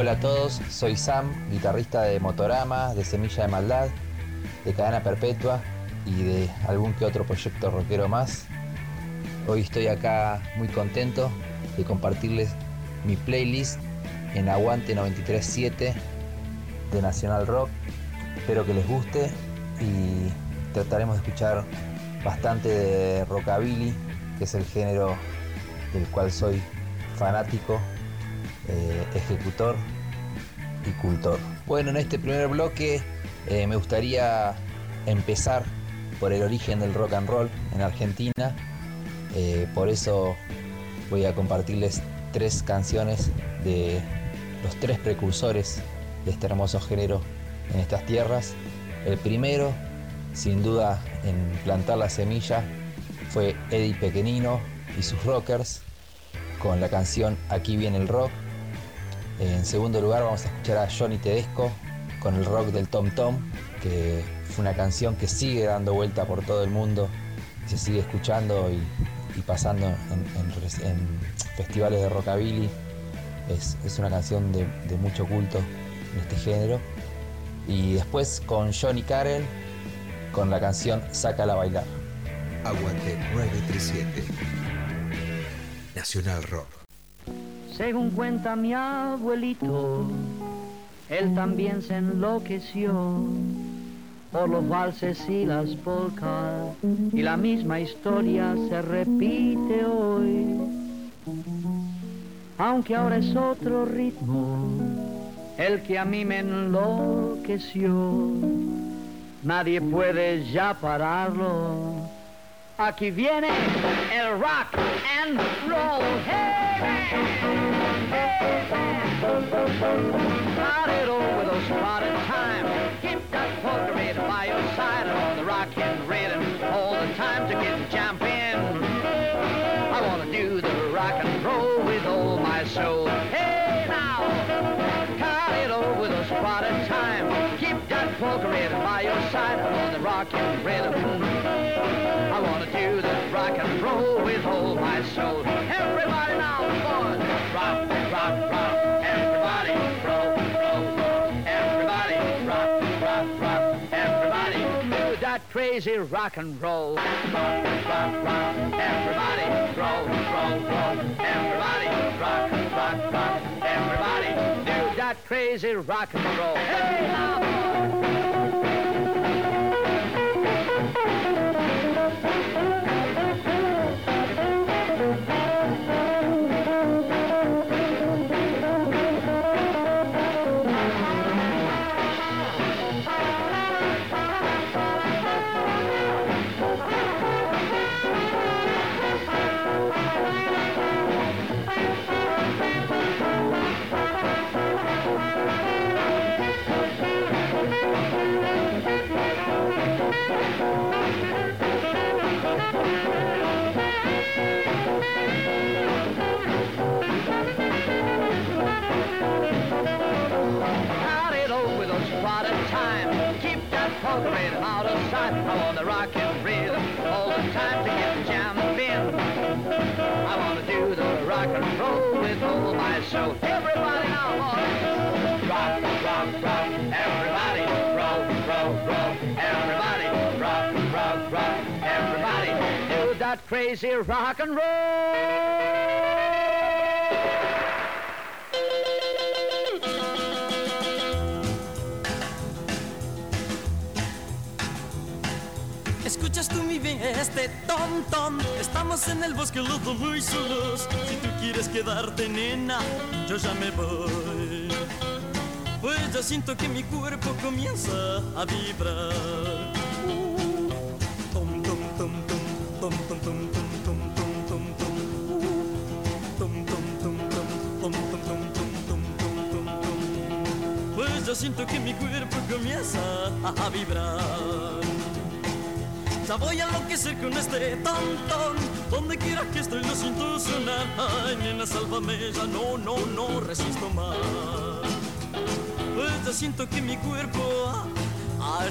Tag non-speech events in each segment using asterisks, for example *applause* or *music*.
Hola a todos, soy Sam, guitarrista de Motorama, de Semilla de Maldad, de Cadena Perpetua y de algún que otro proyecto rockero más. Hoy estoy acá muy contento de compartirles mi playlist en Aguante 937 de Nacional Rock. Espero que les guste y trataremos de escuchar bastante de rockabilly, que es el género del cual soy fanático eh, ejecutor y cultor. Bueno, en este primer bloque eh, me gustaría empezar por el origen del rock and roll en Argentina. Eh, por eso voy a compartirles tres canciones de los tres precursores de este hermoso género en estas tierras. El primero, sin duda, en plantar la semilla fue Eddie Pequenino y sus rockers con la canción Aquí viene el rock en segundo lugar vamos a escuchar a Johnny Tedesco con el rock del Tom Tom, que fue una canción que sigue dando vuelta por todo el mundo, se sigue escuchando y, pasando en, festivales de rockabilly. Es, una canción de, mucho culto en este género. Y después con Johnny Carell con la canción Sácala a bailar. Aguante 937 Nacional Rock. Según cuenta mi abuelito, él también se enloqueció por los valses y las polcas y la misma historia se repite hoy. Aunque ahora es otro ritmo, el que a mí me enloqueció, nadie puede ya pararlo. Aquí viene el rock and roll. Start it over those spotted time. Keep that polka by your side on the rockin' rhythm all the time to get jumping. I wanna do the rock and roll with all my soul. Hey now, cut it over those spotted time. Keep that polka by your side on the rockin' rhythm. I wanna do the rock and roll with all my soul. Crazy rock and roll. Rock, rock, rock. Everybody roll, roll, roll. Everybody rock, rock, rock. Everybody do that crazy rock and roll. Hey now. The rock and rhythm all the time to get jammed in. I want to do the rock and roll with all my soul. Everybody now, boys. Rock, rock, rock. Everybody roll, roll, roll. Everybody rock, rock, rock. Everybody do that crazy rock and roll. Este tom tom. Estamos en el bosque los dos muy solos. Si tú quieres quedarte nena, yo ya me voy. Pues ya siento que mi cuerpo comienza a vibrar. Tom tom tom tom tom tom tom Pues ya siento que mi cuerpo comienza a vibrar. Ya voy a enloquecer con este tontón. Donde quiera que estoy lo siento sonar. Ay, nena, sálvame, ya no, no, no resisto más. Pues ya siento que mi cuerpo ah,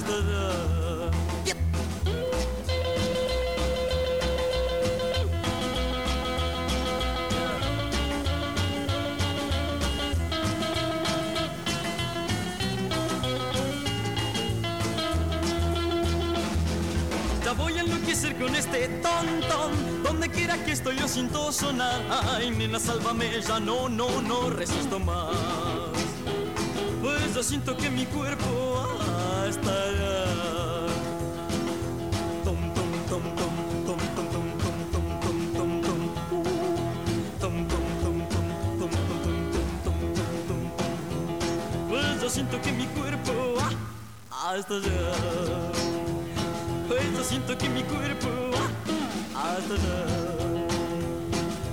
voy a enloquecer con este tontón. Donde quiera que estoy yo siento sonar. Ay, nena, sálvame, ya no, no, no resisto más. Pues ya siento que mi cuerpo ah, está ya. Tom, tom, tom, tom. Uh. Pues ya siento que mi cuerpo ah, ah, está ya. Pues yo siento que mi cuerpo hasta allá.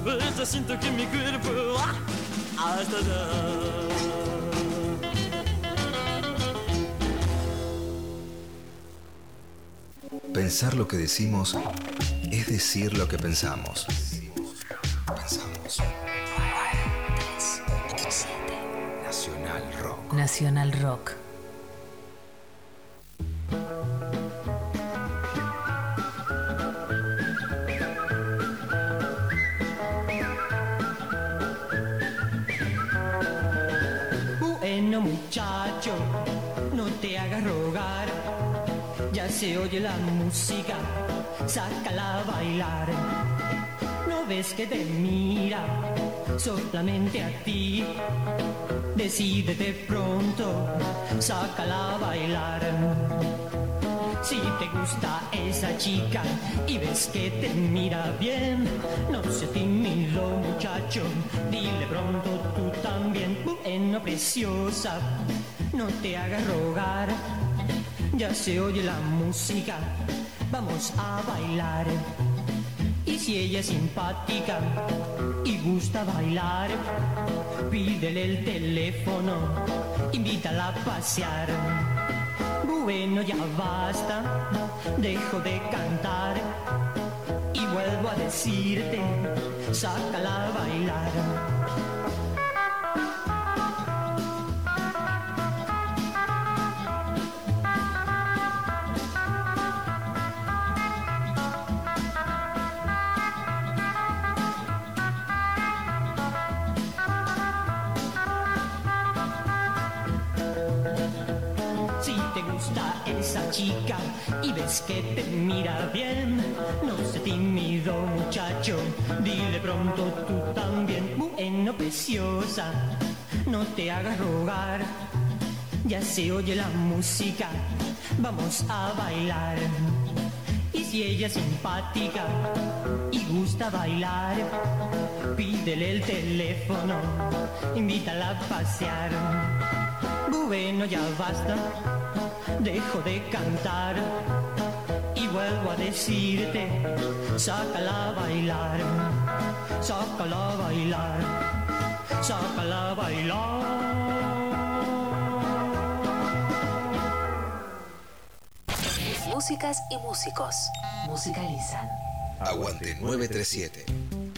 Pues yo siento que mi cuerpo ah, hasta allá. Pensar lo que decimos es decir lo que pensamos. Pensamos. Nacional Rock. Nacional Rock. Sácala a bailar. No ves que te mira solamente a ti, decídete pronto, sácala a bailar. Si te gusta esa chica y ves que te mira bien, no seas tímido muchacho, dile pronto tú también. Bueno, preciosa, no te hagas rogar, ya se oye la música, vamos a bailar. Y si ella es simpática y gusta bailar, pídele el teléfono, invítala a pasear. Bueno, ya basta, dejo de cantar y vuelvo a decirte, sácala a bailar. Chica y ves que te mira bien, no sé tímido muchacho, dile pronto tú también. Bueno, preciosa, no te hagas rogar, ya se oye la música, vamos a bailar. Y si ella es simpática y gusta bailar, pídele el teléfono, invítala a pasear. Bueno, ya basta, dejo de cantar y vuelvo a decirte, sácala a bailar, sácala a bailar, sácala a bailar. Músicas y músicos musicalizan. Aguante 937.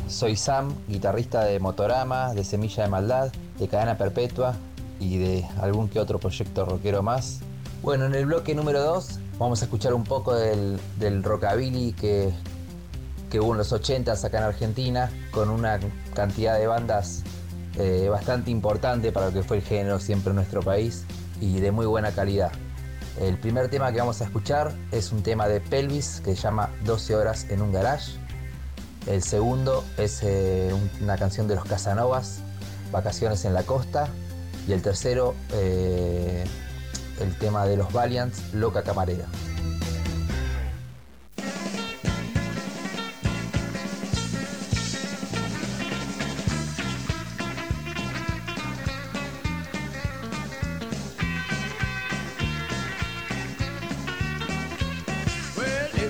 Soy Sam, guitarrista de Motorama, de Semilla de Maldad, de Cadena Perpetua y de algún que otro proyecto rockero más. Bueno, en el bloque número 2 vamos a escuchar un poco del, rockabilly que, que hubo en los 80 acá en Argentina, con una cantidad de bandas eh, bastante importante para lo que fue el género siempre en nuestro país y de muy buena calidad. El primer tema que vamos a escuchar es un tema de Pelvis que se llama 12 horas en un garage. El segundo es eh, un- una canción de los Casanovas, Vacaciones en la Costa. Y el tercero, eh, el tema de los Valiants, Loca Camarera.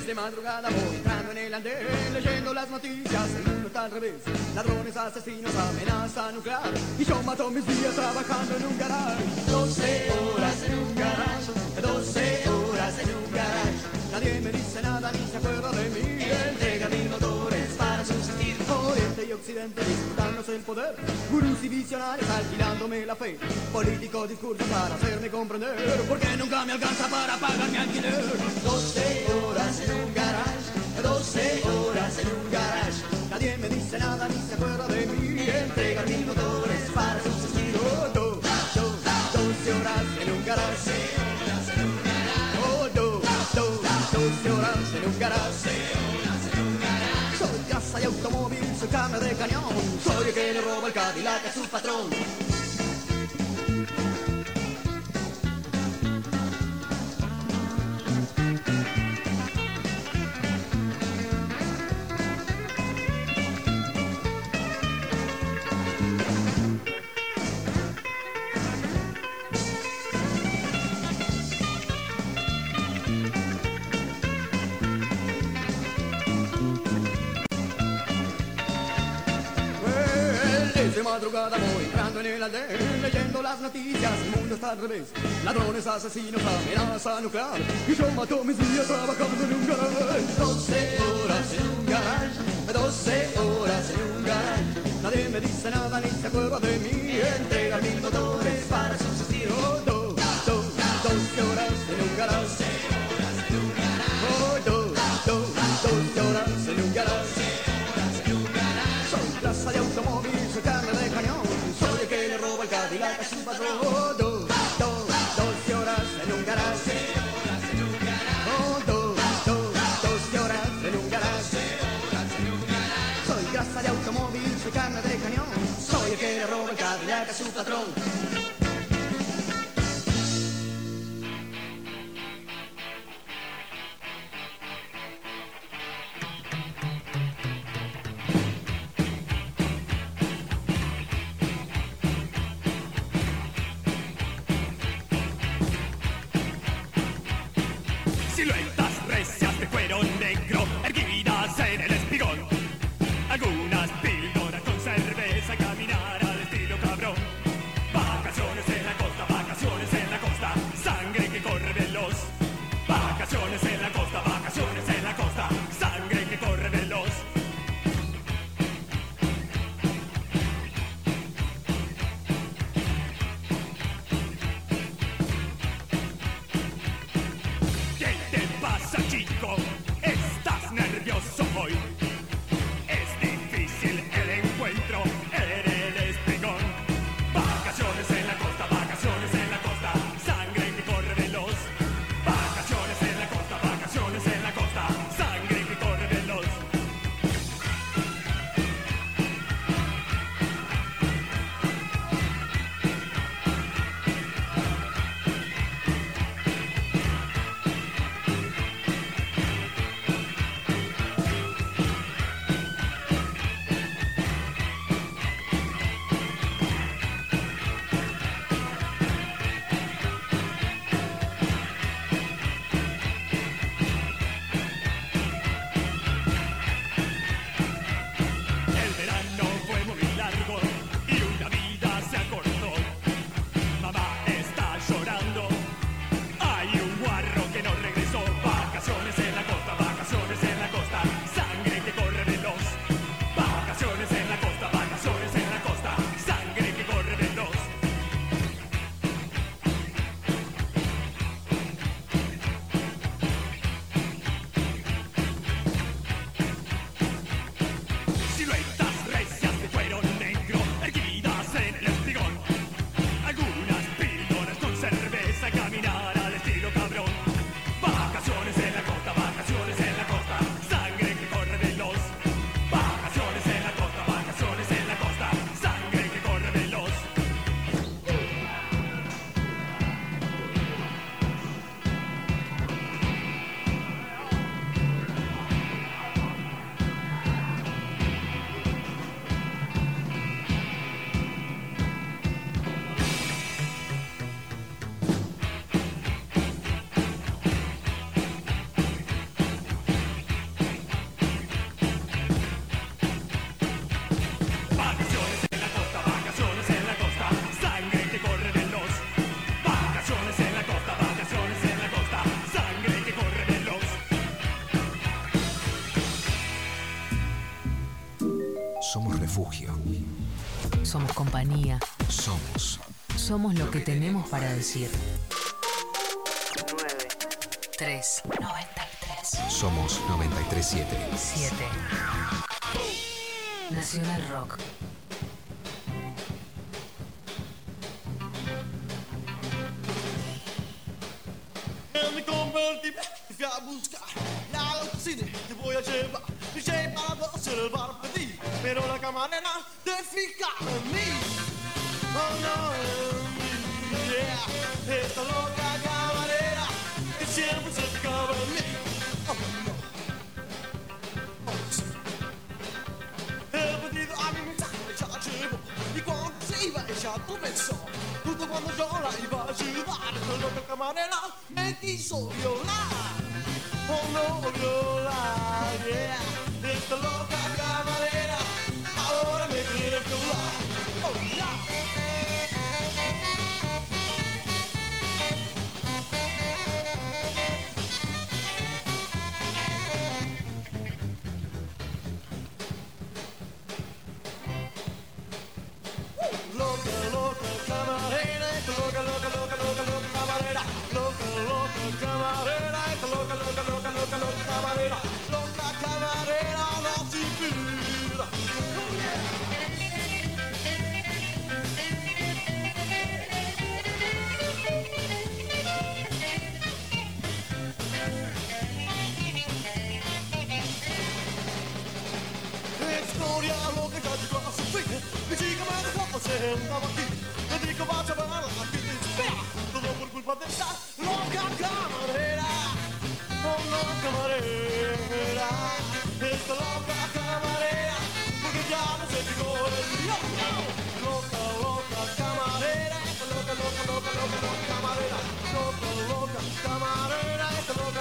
De madrugada voy entrando en el andén Leyendo las noticias, el mundo está al revés Ladrones, asesinos, amenaza nuclear Y yo mato mis días trabajando en un garage 12 garage, 12 horas en un garage. Nadie me dice nada ni se acuerda de mí. Entrega mis motores para subsistir. Oriente y Occidente disputándose el poder. Gurús y visionarios alquilándome la fe. Políticos discursos para hacerme comprender. Porque nunca me alcanza para pagar mi alquiler. 12 horas en un garage, 12 horas en un garage. Nadie me dice nada ni se acuerda de mí. Entrega mis motores para subsistir. Oh, do, do, 12 horas en un. Oh, do, do, 12 horas en un garage. Soy casa y automóvil, soy carne de cañón. Soy el que le roba el Cadillac a su patrón. De madrugada voy entrando en el andén Leyendo las noticias, el mundo está al revés. Ladrones, asesinos, amenaza nuclear. Y yo mato mis días trabajando en un garage. 12 horas en un garage 12 horas en un garage. Nadie me dice nada ni se acuerda de mí. Entregar mil motores para subsistir Oh, do, do, 12 horas en un garage que le roba el Cadillac a su patrón compañía. Somos. Somos lo que tenemos para decir. 9, 3, 93, Somos 937. 7. Nacional Rock. En mi convertible te fui a buscar La cocina te voy a llevar para dos en el bar pedí Pero la camarera te fija en mí Oh no, yeah Esta loca camarera Que siempre se fijaba en mí Oh no. Oh, sí. El pedido a mi ya llegó Y cuando se iba ella comenzó Justo cuando yo la iba a ayudar La loca camarera me quiso violar Oh no, violar, yeah. Esta loca camarera camarera, esta loca, loca, loca, loca, loca, camarera. Loca, loca, Loca, loca camarera Esta loca, loca, loca, loca, loca camarera Loca, loca camarera Esta loca,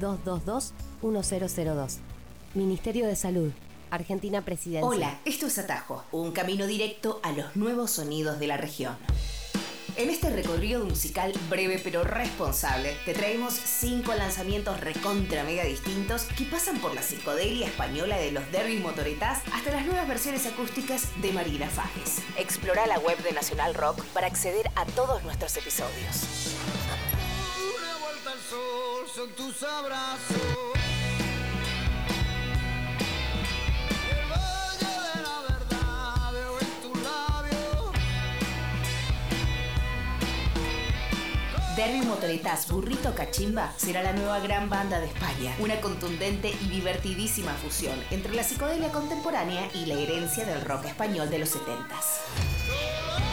0800-222-1002. Ministerio de Salud, Argentina Presidencia. Hola, esto es Atajo, un camino directo a los nuevos sonidos de la región. En este recorrido musical breve pero responsable, te traemos cinco lanzamientos recontra mega distintos que pasan por la psicodelia española de los Derby Motoretas hasta las nuevas versiones acústicas de Marina Fajes. Explora la web de Nacional Rock para acceder a todos nuestros episodios. Sol son tus abrazos. Derby Motoretas Burrito Cachimba será la nueva gran banda de España. Una contundente y divertidísima fusión entre la psicodelia contemporánea y la herencia del rock español de los 70s.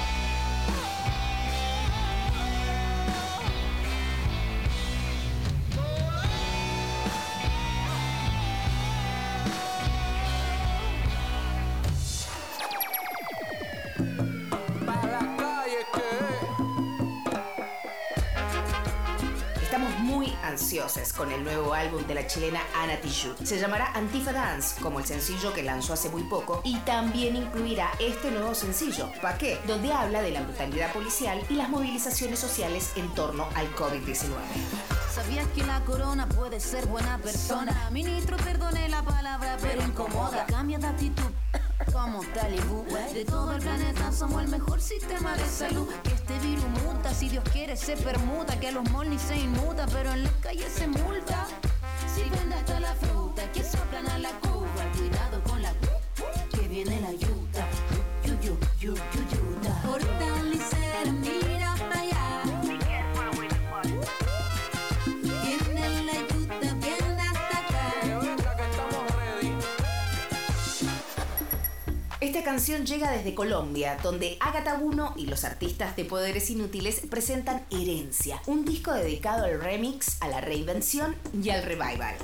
Con el nuevo álbum de la chilena Ana Tijoux. Se llamará Antifa Dance, como el sencillo que lanzó hace muy poco, y también incluirá este nuevo sencillo, ¿Pa' qué? Donde habla de la brutalidad policial y las movilizaciones sociales en torno al COVID-19. ¿Sabías que la corona puede ser buena persona? Ministro, perdone la palabra, pero incomoda. Cambia de actitud. *coughs* talibú. De todo el planeta somos el mejor sistema de salud. Este virus si Dios quiere se permuta. Que a los malls se inmuta, pero en las calles se multa. Si vende hasta la fruta, que soplan a la cuba. Cuidado con la que viene la yuta. Yu, yu, yu, canción llega desde Colombia, donde Agatha Buno y los artistas de Poderes Inútiles presentan Herencia, un disco dedicado al remix, a la reinvención y al revival.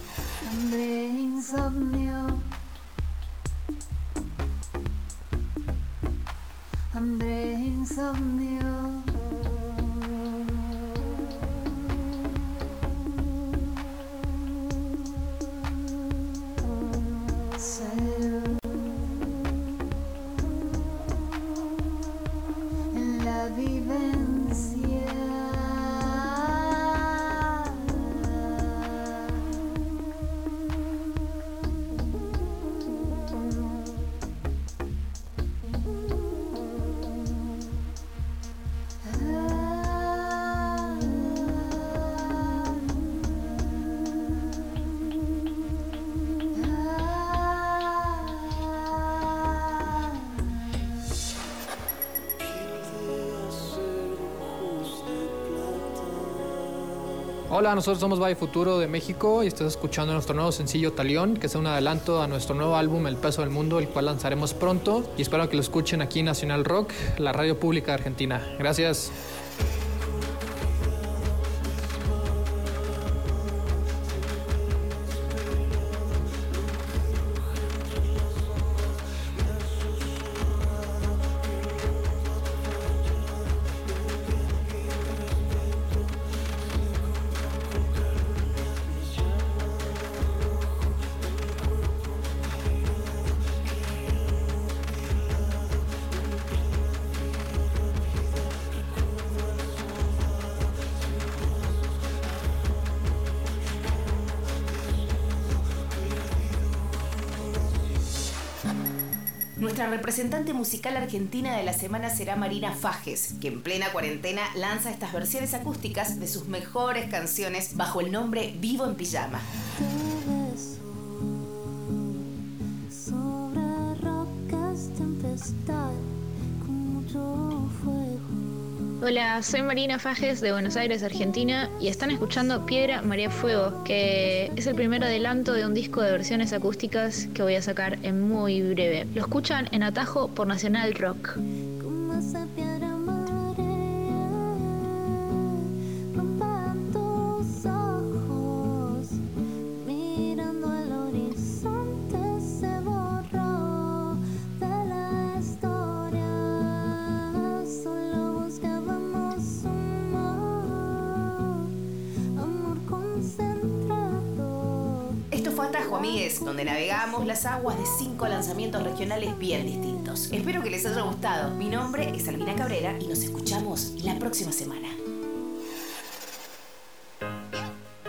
Hola, nosotros somos Valle Futuro de México y estás escuchando nuestro nuevo sencillo Talión, que es un adelanto a nuestro nuevo álbum El Peso del Mundo, el cual lanzaremos pronto y espero que lo escuchen aquí en Nacional Rock, la radio pública de Argentina. Gracias. Nuestra representante musical argentina de la semana será Marina Fajes, que en plena cuarentena lanza estas versiones acústicas de sus mejores canciones bajo el nombre Vivo en Pijama. Hola, soy Marina Fajes de Buenos Aires, Argentina, y están escuchando Piedra María Fuego, que es el primer adelanto de un disco de versiones acústicas que voy a sacar en muy breve. Lo escuchan en Atajo por Nacional Rock. Navegamos las aguas de cinco lanzamientos regionales bien distintos. Espero que les haya gustado. Mi nombre es Albina Cabrera y nos escuchamos la próxima semana.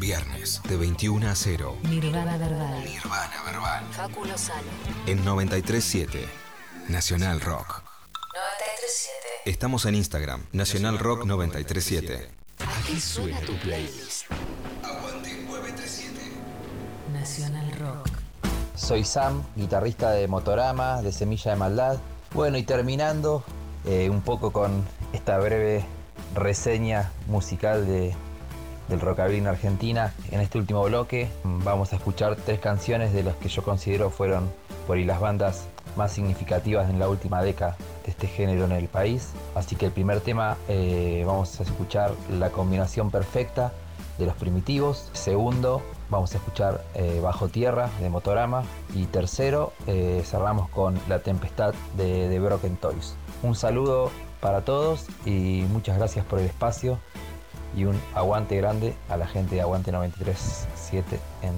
Viernes de 21 a 0 Nirvana Verbal. Nirvana Verbal. Facu Lozano. en 937 Nacional Rock. 937. Estamos en Instagram, Nacional Rock 937. Aquí suena tu playlist. Aguante 937. Nacional Rock. Soy Sam, guitarrista de Motorama, de Semilla de Maldad. Bueno, y terminando eh, un poco con esta breve reseña musical de, del rockabilly en Argentina. En este último bloque vamos a escuchar tres canciones de las que yo considero fueron por ahí las bandas más significativas en la última década de este género en el país. Así que el primer tema eh, vamos a escuchar la combinación perfecta de los primitivos. Segundo, vamos a escuchar eh, Bajo Tierra de Motorama. Y tercero, eh, cerramos con La Tempestad de, de Broken Toys. Un saludo para todos y muchas gracias por el espacio y un aguante grande a la gente de Aguante 93.7 en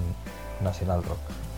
Nacional Rock.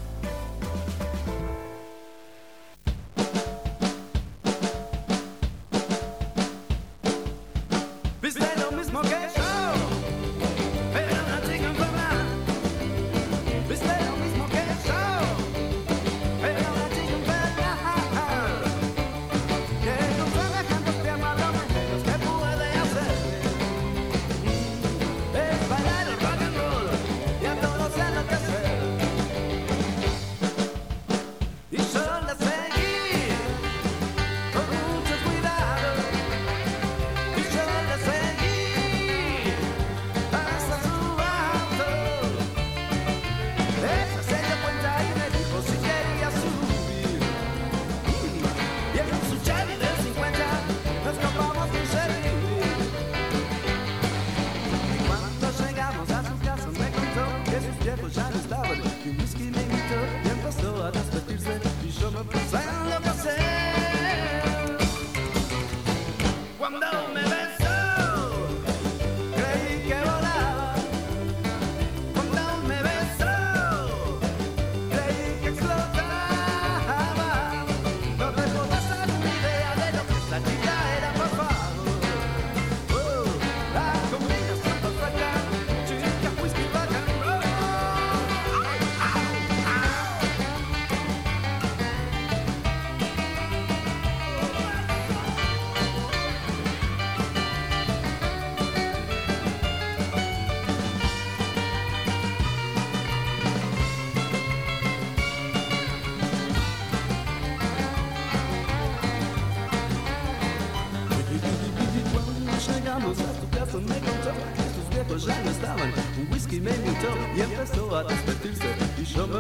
I y empezó a desmentirse. Y yo me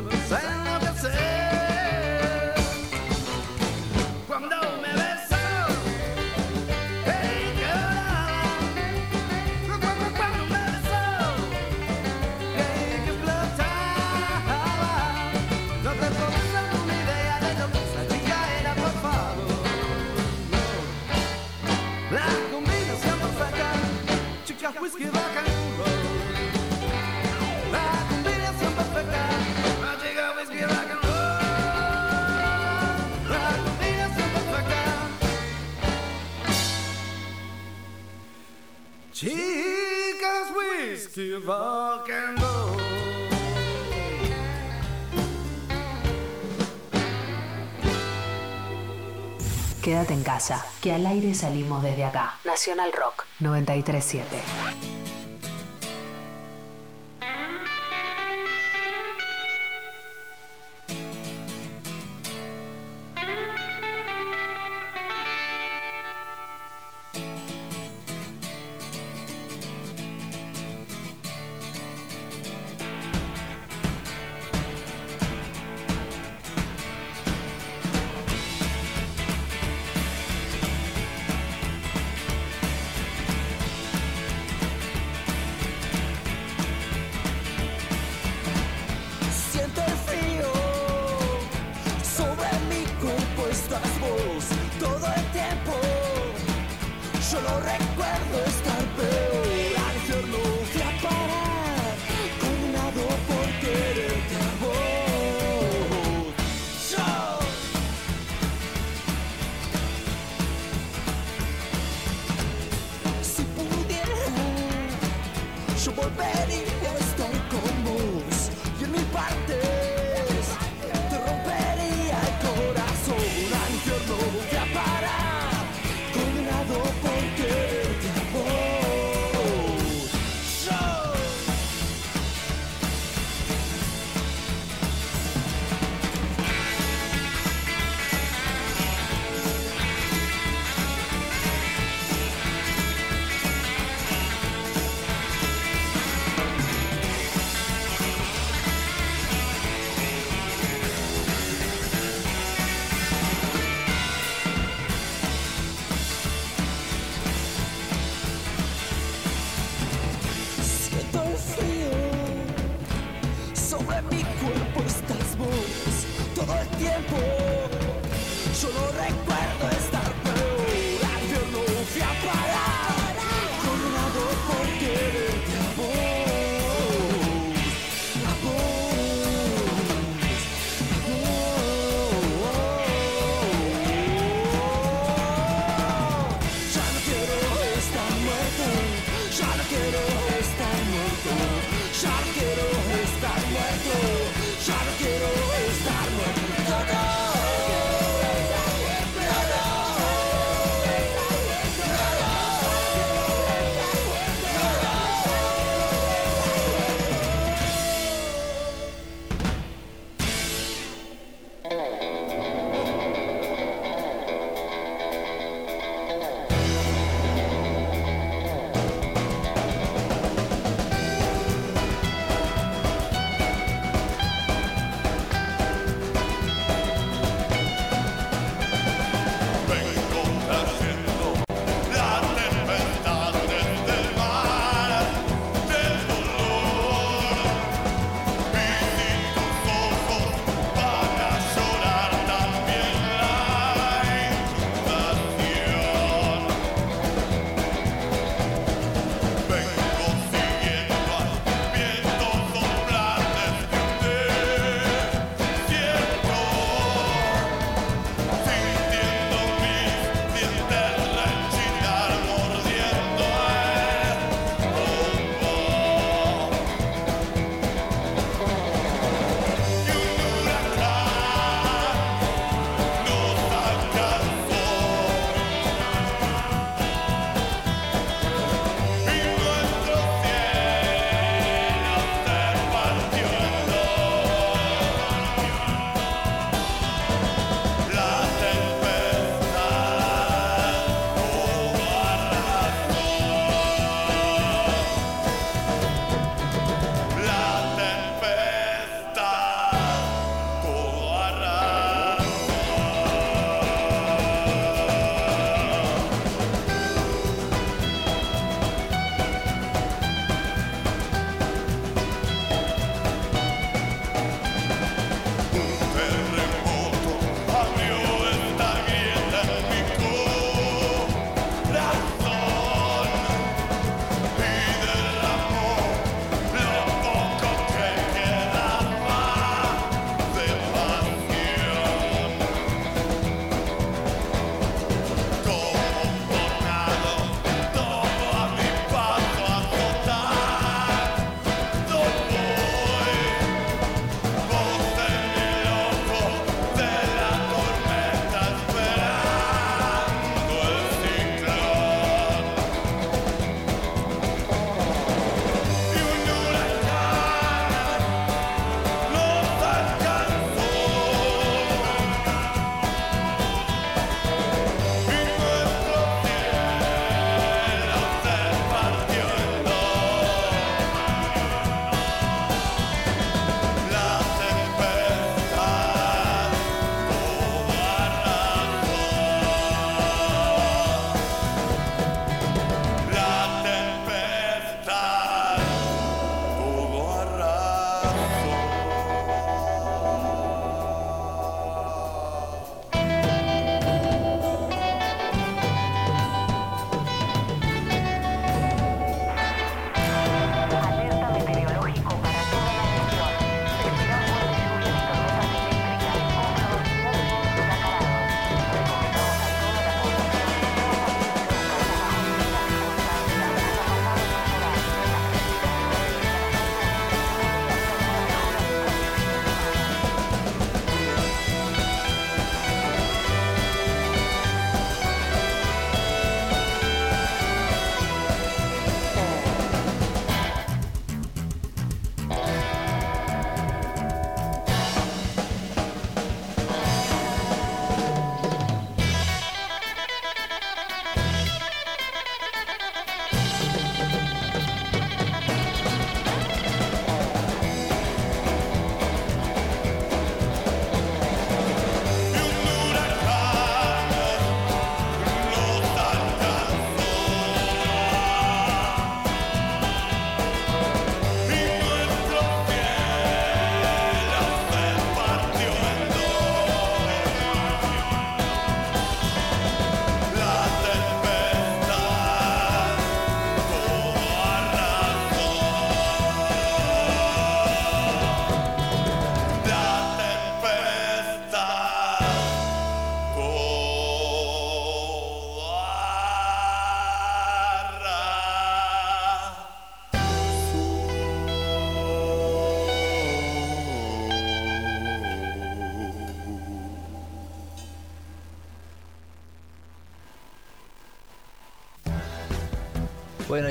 Chicas, whisky, rock and roll. Quédate en casa, que al aire salimos desde acá. Nacional Rock 937.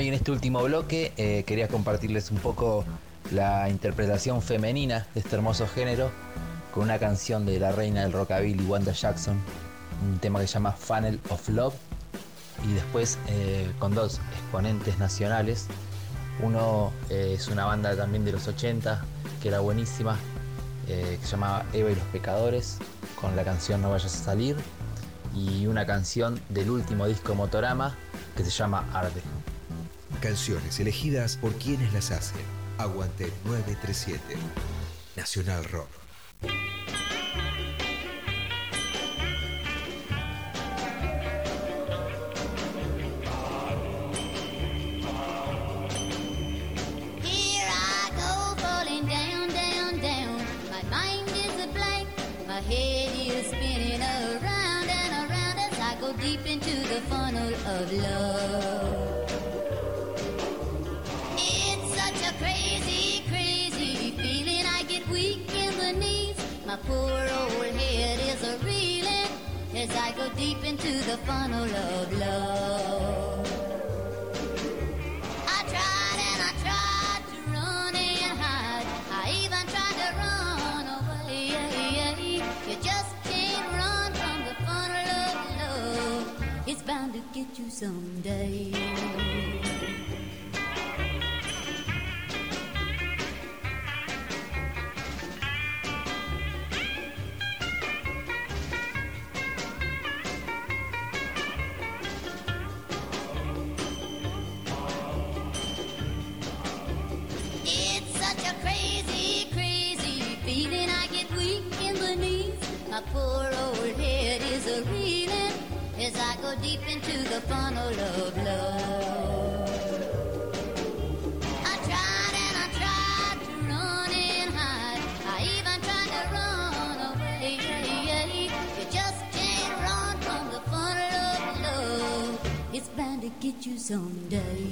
En este último bloque eh, quería compartirles un poco la interpretación femenina de este hermoso género con una canción de la reina del rockabilly, Wanda Jackson, un tema que se llama Funnel of Love, y después eh, con dos exponentes nacionales. Uno eh, es una banda también de los 80, que era buenísima, que se llamaba Eva y los Pecadores, con la canción No vayas a salir, y una canción del último disco Motorama, que se llama Arde. Canciones elegidas por quienes las hacen. Aguante 937. Nacional Rock. Deep into the funnel of love. My poor old head is a reeling as I go deep into the funnel of love. I tried and I tried to run and hide. I even tried to run away. You just can't run from the funnel of love. It's bound to get you someday. Poor old head is a reeling as I go deep into the funnel of love. I tried and I tried to run and hide. I even tried to run away. You just can't run from the funnel of love. It's bound to get you someday.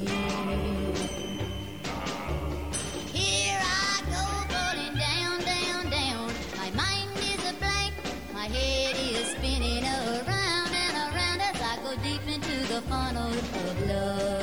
Of love.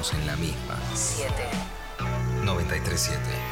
Estamos en la misma. 7. 937.